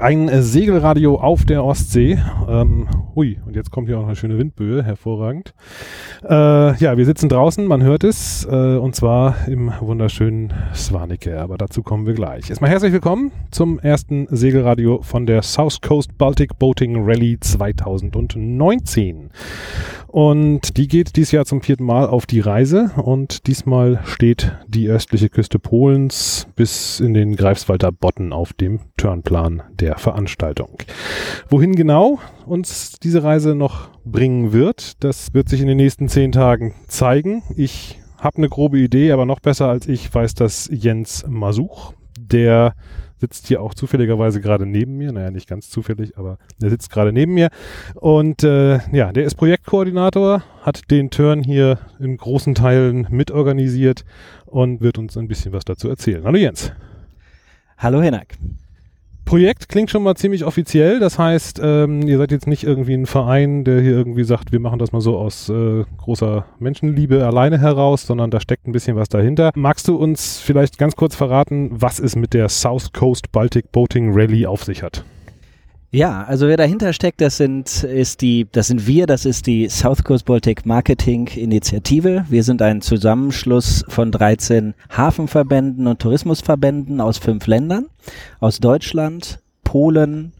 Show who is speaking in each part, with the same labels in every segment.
Speaker 1: ein Segelradio auf der Ostsee. Ähm, hui, und jetzt kommt hier auch eine schöne Windböe, hervorragend. Äh, ja, wir sitzen draußen, man hört es, äh, und zwar im wunderschönen Swanike, aber dazu kommen wir gleich. Erstmal herzlich willkommen zum ersten Segelradio von der South Coast Baltic Boating Rally 2019. Und die geht dieses Jahr zum vierten Mal auf die Reise und diesmal steht die östliche Küste Polens bis in den Greifswalder Botten auf dem Turnplan der Veranstaltung. Wohin genau uns diese Reise noch bringen wird, das wird sich in den nächsten zehn Tagen zeigen. Ich habe eine grobe Idee, aber noch besser als ich weiß das Jens Masuch, der sitzt hier auch zufälligerweise gerade neben mir. Naja, nicht ganz zufällig, aber der sitzt gerade neben mir. Und äh, ja, der ist Projektkoordinator, hat den Turn hier in großen Teilen mitorganisiert und wird uns ein bisschen was dazu erzählen. Hallo Jens.
Speaker 2: Hallo Hinak.
Speaker 1: Projekt klingt schon mal ziemlich offiziell. Das heißt, ähm, ihr seid jetzt nicht irgendwie ein Verein, der hier irgendwie sagt, wir machen das mal so aus äh, großer Menschenliebe alleine heraus, sondern da steckt ein bisschen was dahinter. Magst du uns vielleicht ganz kurz verraten, was es mit der South Coast Baltic Boating Rally auf sich hat?
Speaker 2: Ja, also wer dahinter steckt, das sind, ist die, das sind wir, das ist die South Coast Baltic Marketing Initiative. Wir sind ein Zusammenschluss von 13 Hafenverbänden und Tourismusverbänden aus fünf Ländern. Aus Deutschland, Polen,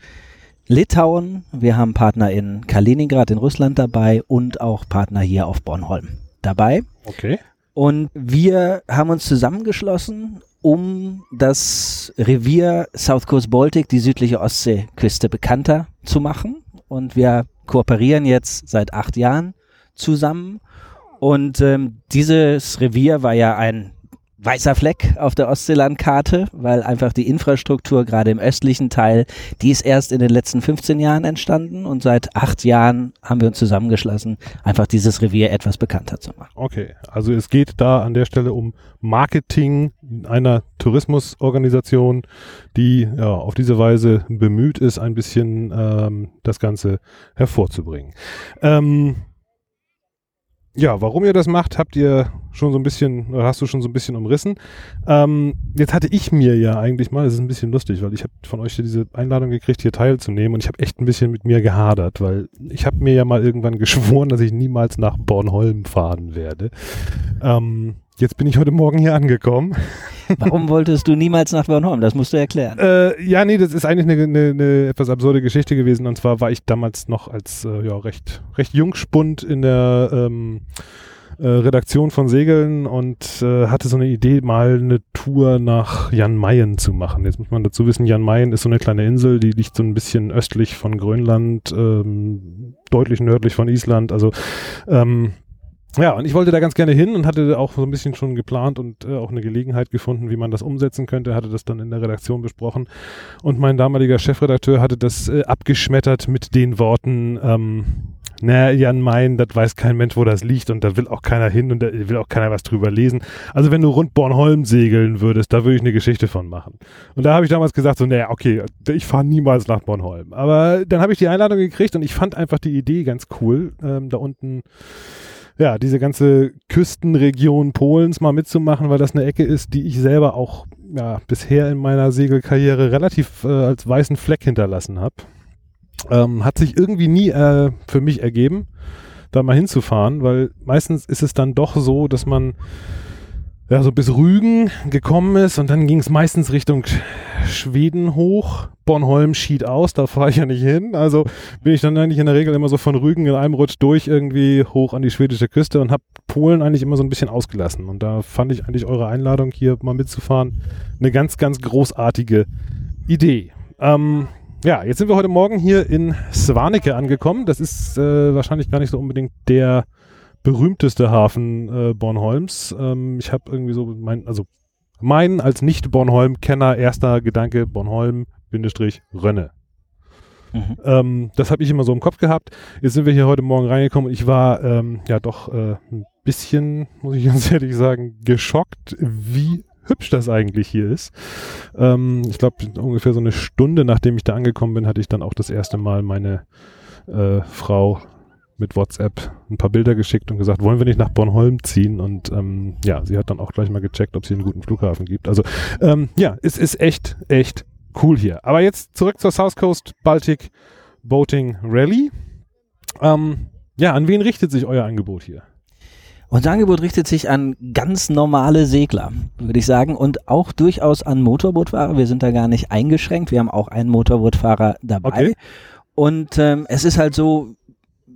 Speaker 2: Litauen. Wir haben Partner in Kaliningrad in Russland dabei und auch Partner hier auf Bornholm dabei.
Speaker 1: Okay.
Speaker 2: Und wir haben uns zusammengeschlossen, um das Revier South Coast Baltic, die südliche Ostseeküste, bekannter zu machen. Und wir kooperieren jetzt seit acht Jahren zusammen. Und ähm, dieses Revier war ja ein weißer Fleck auf der Ostseelandkarte, weil einfach die Infrastruktur gerade im östlichen Teil, die ist erst in den letzten 15 Jahren entstanden und seit acht Jahren haben wir uns zusammengeschlossen, einfach dieses Revier etwas bekannter zu machen.
Speaker 1: Okay, also es geht da an der Stelle um Marketing einer Tourismusorganisation, die ja, auf diese Weise bemüht ist, ein bisschen ähm, das Ganze hervorzubringen. Ähm, ja, warum ihr das macht, habt ihr schon so ein bisschen, oder hast du schon so ein bisschen umrissen. Ähm, jetzt hatte ich mir ja eigentlich mal, das ist ein bisschen lustig, weil ich habe von euch diese Einladung gekriegt, hier teilzunehmen und ich habe echt ein bisschen mit mir gehadert, weil ich habe mir ja mal irgendwann geschworen, dass ich niemals nach Bornholm fahren werde. Ähm, Jetzt bin ich heute Morgen hier angekommen.
Speaker 2: Warum wolltest du niemals nach Bornholm? Das musst du erklären.
Speaker 1: Äh, ja, nee, das ist eigentlich eine, eine, eine, etwas absurde Geschichte gewesen. Und zwar war ich damals noch als äh, ja, recht, recht Jungspund in der ähm, äh, Redaktion von Segeln und äh, hatte so eine Idee, mal eine Tour nach Jan Mayen zu machen. Jetzt muss man dazu wissen, Jan Mayen ist so eine kleine Insel, die liegt so ein bisschen östlich von Grönland, ähm, deutlich nördlich von Island. Also ähm, ja, und ich wollte da ganz gerne hin und hatte auch so ein bisschen schon geplant und äh, auch eine Gelegenheit gefunden, wie man das umsetzen könnte, hatte das dann in der Redaktion besprochen. Und mein damaliger Chefredakteur hatte das äh, abgeschmettert mit den Worten, ähm, na, Jan Main, das weiß kein Mensch, wo das liegt und da will auch keiner hin und da will auch keiner was drüber lesen. Also wenn du rund Bornholm segeln würdest, da würde ich eine Geschichte von machen. Und da habe ich damals gesagt, so, naja, okay, ich fahre niemals nach Bornholm. Aber dann habe ich die Einladung gekriegt und ich fand einfach die Idee ganz cool, ähm, da unten ja, diese ganze Küstenregion Polens mal mitzumachen, weil das eine Ecke ist, die ich selber auch ja, bisher in meiner Segelkarriere relativ äh, als weißen Fleck hinterlassen habe. Ähm, hat sich irgendwie nie äh, für mich ergeben, da mal hinzufahren, weil meistens ist es dann doch so, dass man ja, so bis Rügen gekommen ist und dann ging es meistens Richtung Schweden hoch. Bornholm schied aus, da fahre ich ja nicht hin. Also bin ich dann eigentlich in der Regel immer so von Rügen in einem Rutsch durch irgendwie hoch an die schwedische Küste und habe Polen eigentlich immer so ein bisschen ausgelassen. Und da fand ich eigentlich eure Einladung hier mal mitzufahren eine ganz, ganz großartige Idee. Ähm, ja, jetzt sind wir heute Morgen hier in Swanike angekommen. Das ist äh, wahrscheinlich gar nicht so unbedingt der berühmteste Hafen äh, Bornholms. Ähm, ich habe irgendwie so mein, also mein als Nicht-Bornholm-Kenner erster Gedanke Bornholm Bindestrich Rönne. Mhm. Ähm, das habe ich immer so im Kopf gehabt. Jetzt sind wir hier heute Morgen reingekommen und ich war ähm, ja doch äh, ein bisschen, muss ich ganz ehrlich sagen, geschockt, wie hübsch das eigentlich hier ist. Ähm, ich glaube, ungefähr so eine Stunde nachdem ich da angekommen bin, hatte ich dann auch das erste Mal meine äh, Frau mit WhatsApp ein paar Bilder geschickt und gesagt, wollen wir nicht nach Bornholm ziehen? Und ähm, ja, sie hat dann auch gleich mal gecheckt, ob sie einen guten Flughafen gibt. Also ähm, ja, es ist echt, echt cool hier. Aber jetzt zurück zur South Coast Baltic Boating Rally. Ähm, ja, an wen richtet sich euer Angebot hier?
Speaker 2: Unser Angebot richtet sich an ganz normale Segler, würde ich sagen, und auch durchaus an Motorbootfahrer. Wir sind da gar nicht eingeschränkt. Wir haben auch einen Motorbootfahrer dabei. Okay. Und ähm, es ist halt so,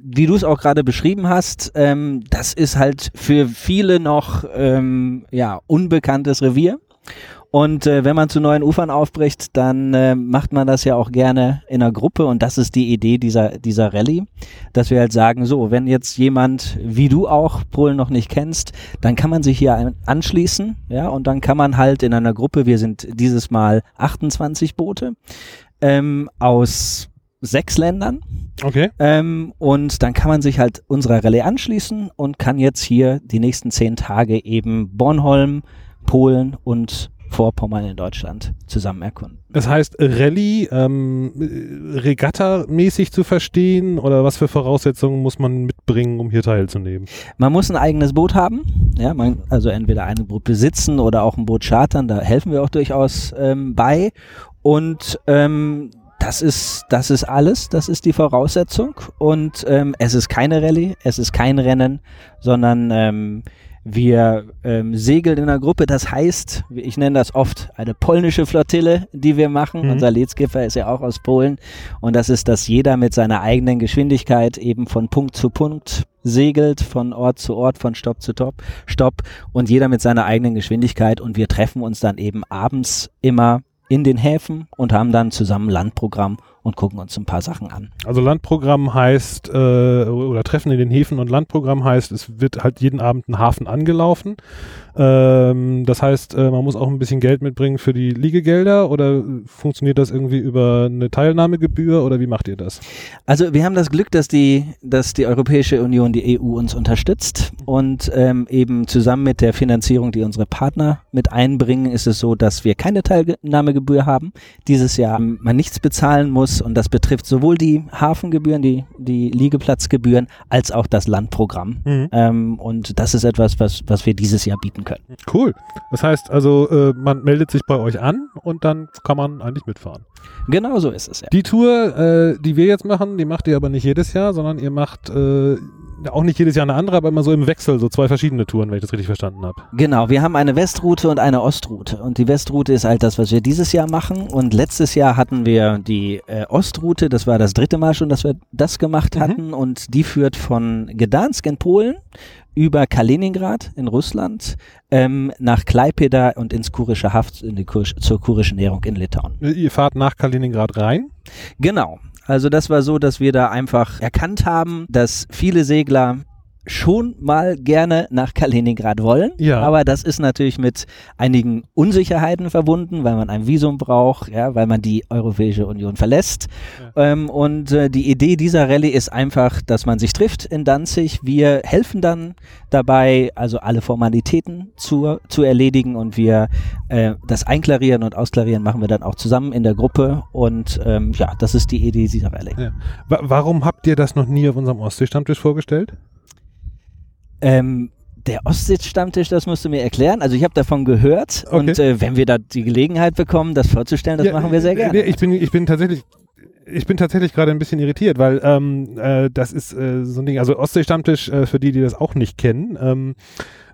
Speaker 2: wie du es auch gerade beschrieben hast, ähm, das ist halt für viele noch ähm, ja unbekanntes Revier. Und äh, wenn man zu neuen Ufern aufbricht, dann äh, macht man das ja auch gerne in einer Gruppe und das ist die Idee dieser, dieser Rallye, dass wir halt sagen, so, wenn jetzt jemand wie du auch Polen noch nicht kennst, dann kann man sich hier anschließen, ja, und dann kann man halt in einer Gruppe, wir sind dieses Mal 28 Boote, ähm, aus sechs Ländern.
Speaker 1: Okay.
Speaker 2: Ähm, und dann kann man sich halt unserer Rallye anschließen und kann jetzt hier die nächsten zehn Tage eben Bornholm, Polen und Vorpommern in Deutschland zusammen erkunden.
Speaker 1: Das heißt, Rallye ähm, Regatta-mäßig zu verstehen oder was für Voraussetzungen muss man mitbringen, um hier teilzunehmen?
Speaker 2: Man muss ein eigenes Boot haben, ja, man, also entweder ein Boot besitzen oder auch ein Boot chartern, da helfen wir auch durchaus ähm, bei. Und ähm, das ist, das ist alles, das ist die Voraussetzung. Und ähm, es ist keine Rallye, es ist kein Rennen, sondern ähm, wir ähm, segeln in einer Gruppe, das heißt, ich nenne das oft eine polnische Flottille, die wir machen. Mhm. Unser Leadskipper ist ja auch aus Polen. Und das ist, dass jeder mit seiner eigenen Geschwindigkeit eben von Punkt zu Punkt segelt, von Ort zu Ort, von Stopp zu Top, Stopp und jeder mit seiner eigenen Geschwindigkeit. Und wir treffen uns dann eben abends immer in den Häfen und haben dann zusammen Landprogramm und gucken uns ein paar Sachen an.
Speaker 1: Also Landprogramm heißt, äh, oder Treffen in den Häfen und Landprogramm heißt, es wird halt jeden Abend ein Hafen angelaufen. Ähm, das heißt, äh, man muss auch ein bisschen Geld mitbringen für die Liegegelder oder funktioniert das irgendwie über eine Teilnahmegebühr oder wie macht ihr das?
Speaker 2: Also wir haben das Glück, dass die, dass die Europäische Union, die EU uns unterstützt und ähm, eben zusammen mit der Finanzierung, die unsere Partner mit einbringen, ist es so, dass wir keine Teilnahmegebühr haben. Dieses Jahr man nichts bezahlen muss und das betrifft sowohl die Hafengebühren, die, die Liegeplatzgebühren, als auch das Landprogramm. Mhm. Ähm, und das ist etwas, was, was wir dieses Jahr bieten können.
Speaker 1: Cool. Das heißt also, äh, man meldet sich bei euch an und dann kann man eigentlich mitfahren.
Speaker 2: Genau so ist es, ja.
Speaker 1: Die Tour, äh, die wir jetzt machen, die macht ihr aber nicht jedes Jahr, sondern ihr macht äh, auch nicht jedes Jahr eine andere, aber immer so im Wechsel, so zwei verschiedene Touren, wenn ich das richtig verstanden habe.
Speaker 2: Genau, wir haben eine Westroute und eine Ostroute. Und die Westroute ist halt das, was wir dieses Jahr machen. Und letztes Jahr hatten wir die äh, Ostroute, das war das dritte Mal schon, dass wir das gemacht mhm. hatten. Mhm. Und die führt von Gdansk in Polen über Kaliningrad in Russland ähm, nach Klaipeda und ins kurische Haft, in die Kur zur kurischen Nährung in Litauen.
Speaker 1: Ihr fahrt nach Kaliningrad rein?
Speaker 2: Genau. Also das war so, dass wir da einfach erkannt haben, dass viele Segler schon mal gerne nach Kaliningrad wollen. Ja. Aber das ist natürlich mit einigen Unsicherheiten verbunden, weil man ein Visum braucht, ja, weil man die Europäische Union verlässt. Ja. Ähm, und äh, die Idee dieser Rallye ist einfach, dass man sich trifft in Danzig. Wir helfen dann dabei, also alle Formalitäten zu, zu erledigen und wir äh, das Einklarieren und Ausklarieren machen wir dann auch zusammen in der Gruppe. Und ähm, ja, das ist die Idee dieser Rallye. Ja.
Speaker 1: Warum habt ihr das noch nie auf unserem Ostsee-Stammtisch vorgestellt?
Speaker 2: Ähm, der Ostsitz-Stammtisch, das musst du mir erklären. Also ich habe davon gehört okay. und äh, wenn wir da die Gelegenheit bekommen, das vorzustellen, das ja, machen wir sehr gerne.
Speaker 1: Ich bin, ich bin tatsächlich ich bin tatsächlich gerade ein bisschen irritiert, weil ähm, äh, das ist äh, so ein Ding, also Ostsee-Stammtisch, äh, für die, die das auch nicht kennen, ähm,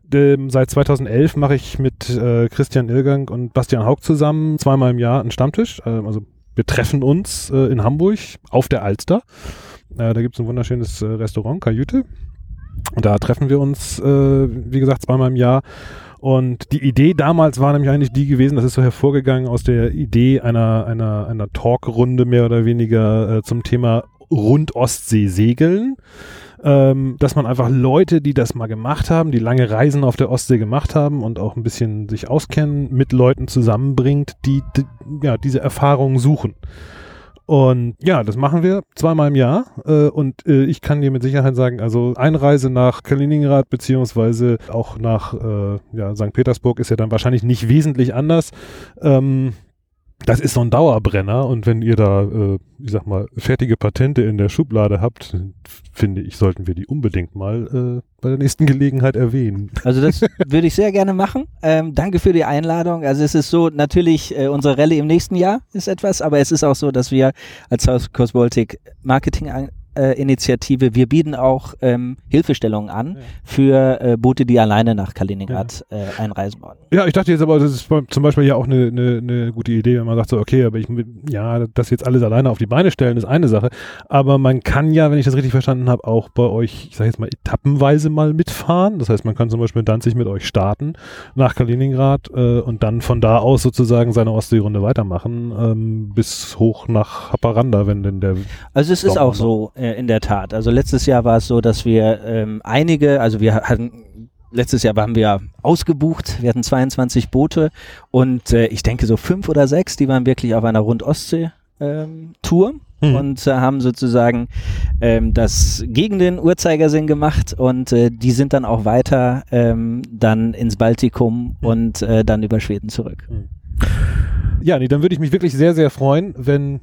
Speaker 1: dem, seit 2011 mache ich mit äh, Christian Irgang und Bastian Haug zusammen zweimal im Jahr einen Stammtisch. Äh, also wir treffen uns äh, in Hamburg auf der Alster. Äh, da gibt es ein wunderschönes äh, Restaurant, Kajüte. Da treffen wir uns, äh, wie gesagt, zweimal im Jahr. Und die Idee damals war nämlich eigentlich die gewesen, das ist so hervorgegangen aus der Idee einer, einer, einer Talkrunde mehr oder weniger äh, zum Thema Rund-Ostsee segeln. Ähm, dass man einfach Leute, die das mal gemacht haben, die lange Reisen auf der Ostsee gemacht haben und auch ein bisschen sich auskennen, mit Leuten zusammenbringt, die, die ja, diese Erfahrungen suchen. Und ja, das machen wir zweimal im Jahr. Äh, und äh, ich kann dir mit Sicherheit sagen, also Einreise nach Kaliningrad beziehungsweise auch nach äh, ja, St. Petersburg ist ja dann wahrscheinlich nicht wesentlich anders. Ähm, das ist so ein Dauerbrenner und wenn ihr da, äh, ich sag mal, fertige Patente in der Schublade habt, finde ich, sollten wir die unbedingt mal äh, bei der nächsten Gelegenheit erwähnen.
Speaker 2: Also das würde ich sehr gerne machen. Ähm, danke für die Einladung. Also es ist so, natürlich, äh, unsere Rallye im nächsten Jahr ist etwas, aber es ist auch so, dass wir als South Coast Baltic Marketing äh, Initiative, wir bieten auch ähm, Hilfestellungen an ja. für äh, Boote, die alleine nach Kaliningrad ja. äh, einreisen wollen.
Speaker 1: Ja, ich dachte jetzt aber, das ist zum Beispiel ja auch eine, eine, eine gute Idee, wenn man sagt so, okay, aber ich, ja, das jetzt alles alleine auf die Beine stellen, ist eine Sache, aber man kann ja, wenn ich das richtig verstanden habe, auch bei euch, ich sage jetzt mal, etappenweise mal mitfahren. Das heißt, man kann zum Beispiel in Danzig mit euch starten nach Kaliningrad äh, und dann von da aus sozusagen seine Ostseerunde weitermachen ähm, bis hoch nach Haparanda, wenn denn der
Speaker 2: Also es ist auch so, äh, in der Tat. Also letztes Jahr war es so, dass wir ähm, einige, also wir hatten letztes Jahr waren wir ausgebucht, wir hatten 22 Boote und äh, ich denke so fünf oder sechs, die waren wirklich auf einer Rund-Ostsee-Tour. Ähm, hm. Und äh, haben sozusagen ähm, das gegen den Uhrzeigersinn gemacht und äh, die sind dann auch weiter ähm, dann ins Baltikum hm. und äh, dann über Schweden zurück. Hm.
Speaker 1: Ja, nee, dann würde ich mich wirklich sehr, sehr freuen, wenn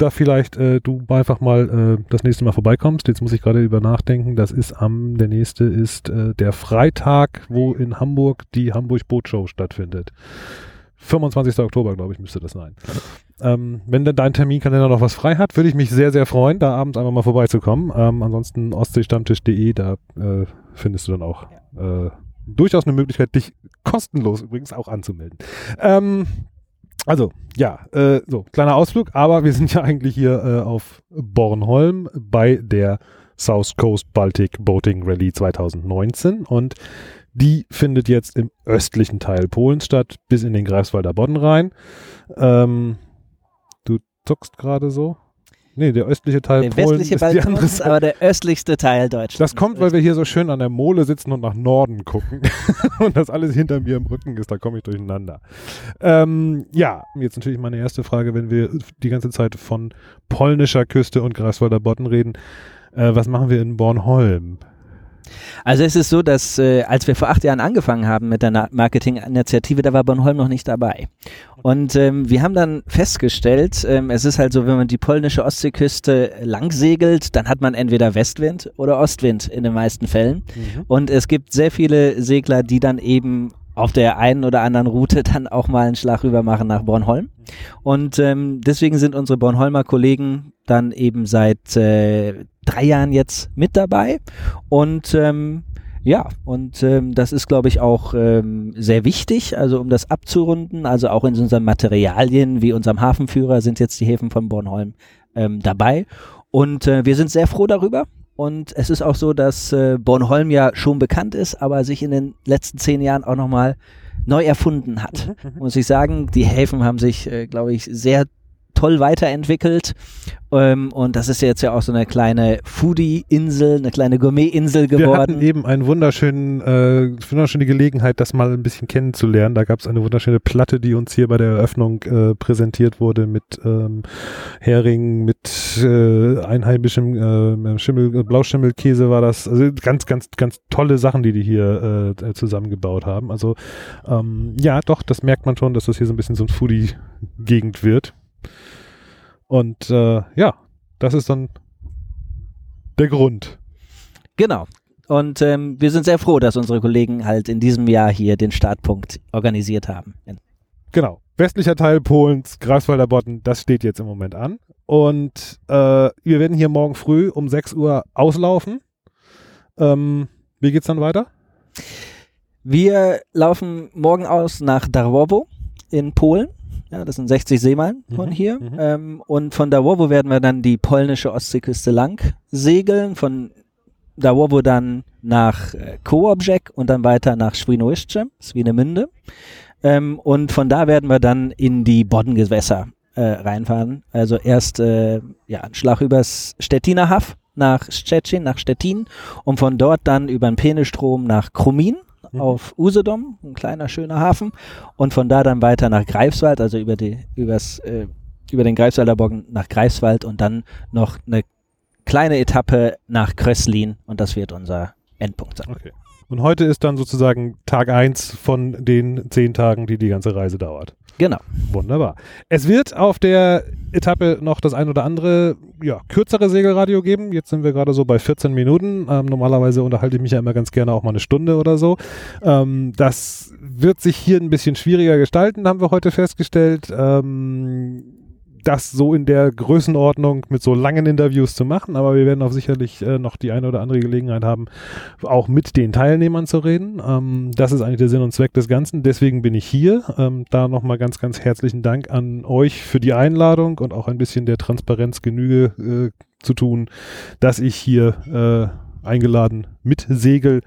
Speaker 1: da vielleicht äh, du einfach mal äh, das nächste Mal vorbeikommst. Jetzt muss ich gerade über nachdenken. Das ist am, der nächste ist äh, der Freitag, wo in Hamburg die Hamburg Bootshow stattfindet. 25. Oktober, glaube ich, müsste das sein. Ähm, wenn denn dein Terminkalender noch was frei hat, würde ich mich sehr, sehr freuen, da abends einfach mal vorbeizukommen. Ähm, ansonsten ostseestammtisch.de, da äh, findest du dann auch äh, durchaus eine Möglichkeit, dich kostenlos übrigens auch anzumelden. Ähm, also, ja, äh, so, kleiner Ausflug, aber wir sind ja eigentlich hier äh, auf Bornholm bei der South Coast Baltic Boating Rally 2019 und die findet jetzt im östlichen Teil Polens statt, bis in den Greifswalder Bodden rein. Ähm, du zuckst gerade so. Nee, der östliche Teil
Speaker 2: der Polen westliche ist die andere Seite. aber der östlichste Teil Deutschlands.
Speaker 1: Das kommt, weil wir hier so schön an der Mole sitzen und nach Norden gucken und das alles hinter mir im Rücken ist, da komme ich durcheinander. Ähm, ja, jetzt natürlich meine erste Frage, wenn wir die ganze Zeit von polnischer Küste und Greifswalder Bodden reden, äh, was machen wir in Bornholm?
Speaker 2: Also es ist so, dass äh, als wir vor acht Jahren angefangen haben mit der Marketinginitiative, da war Bornholm noch nicht dabei. Und ähm, wir haben dann festgestellt, ähm, es ist halt so, wenn man die polnische Ostseeküste lang segelt, dann hat man entweder Westwind oder Ostwind in den meisten Fällen. Mhm. Und es gibt sehr viele Segler, die dann eben auf der einen oder anderen Route dann auch mal einen Schlag rüber machen nach Bornholm. Und ähm, deswegen sind unsere Bornholmer Kollegen dann eben seit äh, drei Jahren jetzt mit dabei. Und ähm, ja, und ähm, das ist, glaube ich, auch ähm, sehr wichtig, also um das abzurunden, also auch in unseren Materialien wie unserem Hafenführer sind jetzt die Häfen von Bornholm ähm, dabei. Und äh, wir sind sehr froh darüber. Und es ist auch so, dass äh, Bornholm ja schon bekannt ist, aber sich in den letzten zehn Jahren auch nochmal neu erfunden hat. Mhm, mhm. Muss ich sagen, die Häfen haben sich, äh, glaube ich, sehr toll weiterentwickelt. Ähm, und das ist jetzt ja auch so eine kleine Foodie-Insel, eine kleine Gourmet-Insel geworden. Wir hatten
Speaker 1: eben eine wunderschönen, äh, wunderschöne Gelegenheit, das mal ein bisschen kennenzulernen. Da gab es eine wunderschöne Platte, die uns hier bei der Eröffnung äh, präsentiert wurde mit ähm, Hering, mit äh, einheimischem äh, Schimmel, Blauschimmelkäse war das. Also ganz, ganz, ganz tolle Sachen, die die hier äh, zusammengebaut haben. Also ähm, ja, doch, das merkt man schon, dass das hier so ein bisschen so ein Foodie-Gegend wird. Und äh, ja, das ist dann der Grund.
Speaker 2: Genau. Und ähm, wir sind sehr froh, dass unsere Kollegen halt in diesem Jahr hier den Startpunkt organisiert haben.
Speaker 1: Genau. Westlicher Teil Polens, Greifswalder Bodden, das steht jetzt im Moment an. Und äh, wir werden hier morgen früh um 6 Uhr auslaufen. Ähm, wie geht's dann weiter?
Speaker 2: Wir laufen morgen aus nach Darwowo in Polen. Ja, das sind 60 Seemeilen von mhm, hier. Mhm. Ähm, und von Dawowo werden wir dann die polnische Ostseeküste lang segeln. Von Dawowo dann nach äh, Kołobrzeg und dann weiter nach Świnoujście, Swinemünde. Ähm, und von da werden wir dann in die Boddengewässer äh, reinfahren. Also erst äh, ja, ein Schlag übers Stettiner Haff nach Szczecin, nach Stettin und von dort dann über den Penestrom nach Krumin mhm. auf Usedom, ein kleiner schöner Hafen, und von da dann weiter nach Greifswald, also über die, übers, äh, über den Greifswalder Bogen nach Greifswald und dann noch eine kleine Etappe nach Kröslin und das wird unser Endpunkt sein.
Speaker 1: Okay. Und heute ist dann sozusagen Tag 1 von den zehn Tagen, die die ganze Reise dauert.
Speaker 2: Genau.
Speaker 1: Wunderbar. Es wird auf der Etappe noch das ein oder andere ja, kürzere Segelradio geben. Jetzt sind wir gerade so bei 14 Minuten. Ähm, normalerweise unterhalte ich mich ja immer ganz gerne auch mal eine Stunde oder so. Ähm, das wird sich hier ein bisschen schwieriger gestalten, haben wir heute festgestellt. Ähm, das so in der Größenordnung mit so langen Interviews zu machen, aber wir werden auch sicherlich äh, noch die eine oder andere Gelegenheit haben, auch mit den Teilnehmern zu reden. Ähm, das ist eigentlich der Sinn und Zweck des Ganzen. Deswegen bin ich hier. Ähm, da nochmal ganz, ganz herzlichen Dank an euch für die Einladung und auch ein bisschen der Transparenz Genüge äh, zu tun, dass ich hier äh, eingeladen mit Segel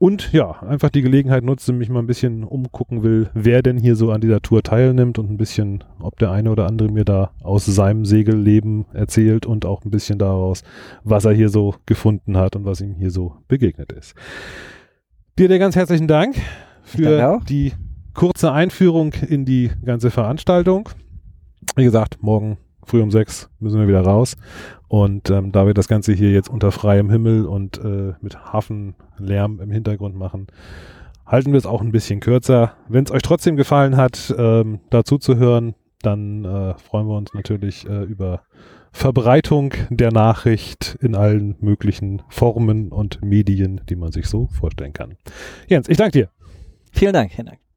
Speaker 1: und ja, einfach die Gelegenheit nutze, mich mal ein bisschen umgucken will, wer denn hier so an dieser Tour teilnimmt und ein bisschen, ob der eine oder andere mir da aus seinem Segelleben erzählt und auch ein bisschen daraus, was er hier so gefunden hat und was ihm hier so begegnet ist. Dir der ganz herzlichen Dank für die kurze Einführung in die ganze Veranstaltung. Wie gesagt, morgen früh um sechs müssen wir wieder raus. Und ähm, da wir das Ganze hier jetzt unter freiem Himmel und äh, mit Hafenlärm im Hintergrund machen, halten wir es auch ein bisschen kürzer. Wenn es euch trotzdem gefallen hat, ähm, dazu zu hören, dann äh, freuen wir uns natürlich äh, über Verbreitung der Nachricht in allen möglichen Formen und Medien, die man sich so vorstellen kann. Jens, ich danke dir.
Speaker 2: Vielen Dank, vielen Dank.